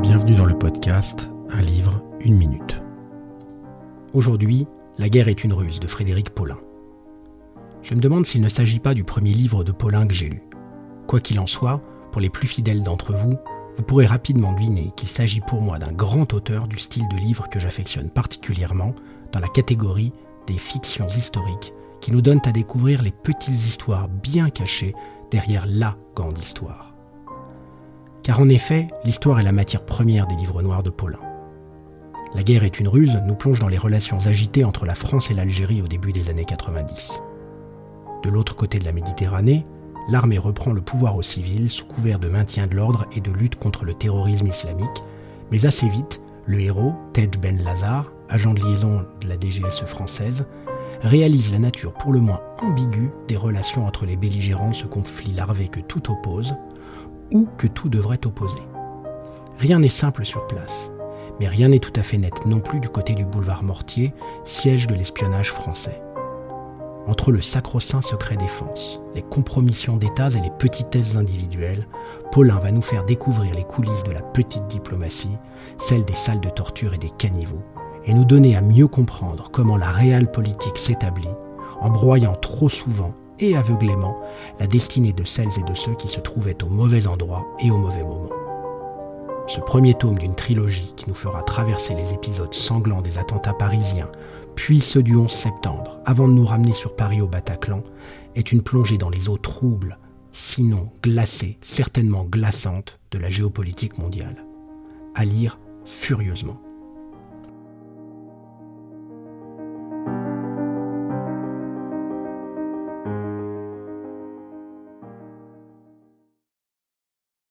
bienvenue dans le podcast Un livre, une minute. Aujourd'hui, La guerre est une ruse de Frédéric Paulin. Je me demande s'il ne s'agit pas du premier livre de Paulin que j'ai lu. Quoi qu'il en soit, pour les plus fidèles d'entre vous, vous pourrez rapidement deviner qu'il s'agit pour moi d'un grand auteur du style de livre que j'affectionne particulièrement dans la catégorie des fictions historiques qui nous donnent à découvrir les petites histoires bien cachées derrière la grande histoire. Car en effet, l'histoire est la matière première des livres noirs de Paulin. La guerre est une ruse nous plonge dans les relations agitées entre la France et l'Algérie au début des années 90. De l'autre côté de la Méditerranée, l'armée reprend le pouvoir aux civils sous couvert de maintien de l'ordre et de lutte contre le terrorisme islamique, mais assez vite, le héros, Tej Ben Lazar, agent de liaison de la DGSE française, réalise la nature pour le moins ambiguë des relations entre les belligérants de ce conflit larvé que tout oppose, que tout devrait opposer. Rien n'est simple sur place, mais rien n'est tout à fait net non plus du côté du boulevard Mortier, siège de l'espionnage français. Entre le sacro-saint secret défense, les compromissions d'États et les petitesses individuelles, Paulin va nous faire découvrir les coulisses de la petite diplomatie, celles des salles de torture et des caniveaux, et nous donner à mieux comprendre comment la réelle politique s'établit, en broyant trop souvent et aveuglément la destinée de celles et de ceux qui se trouvaient au mauvais endroit et au mauvais moment. Ce premier tome d'une trilogie qui nous fera traverser les épisodes sanglants des attentats parisiens, puis ceux du 11 septembre, avant de nous ramener sur Paris au Bataclan, est une plongée dans les eaux troubles, sinon glacées, certainement glaçantes, de la géopolitique mondiale. À lire furieusement.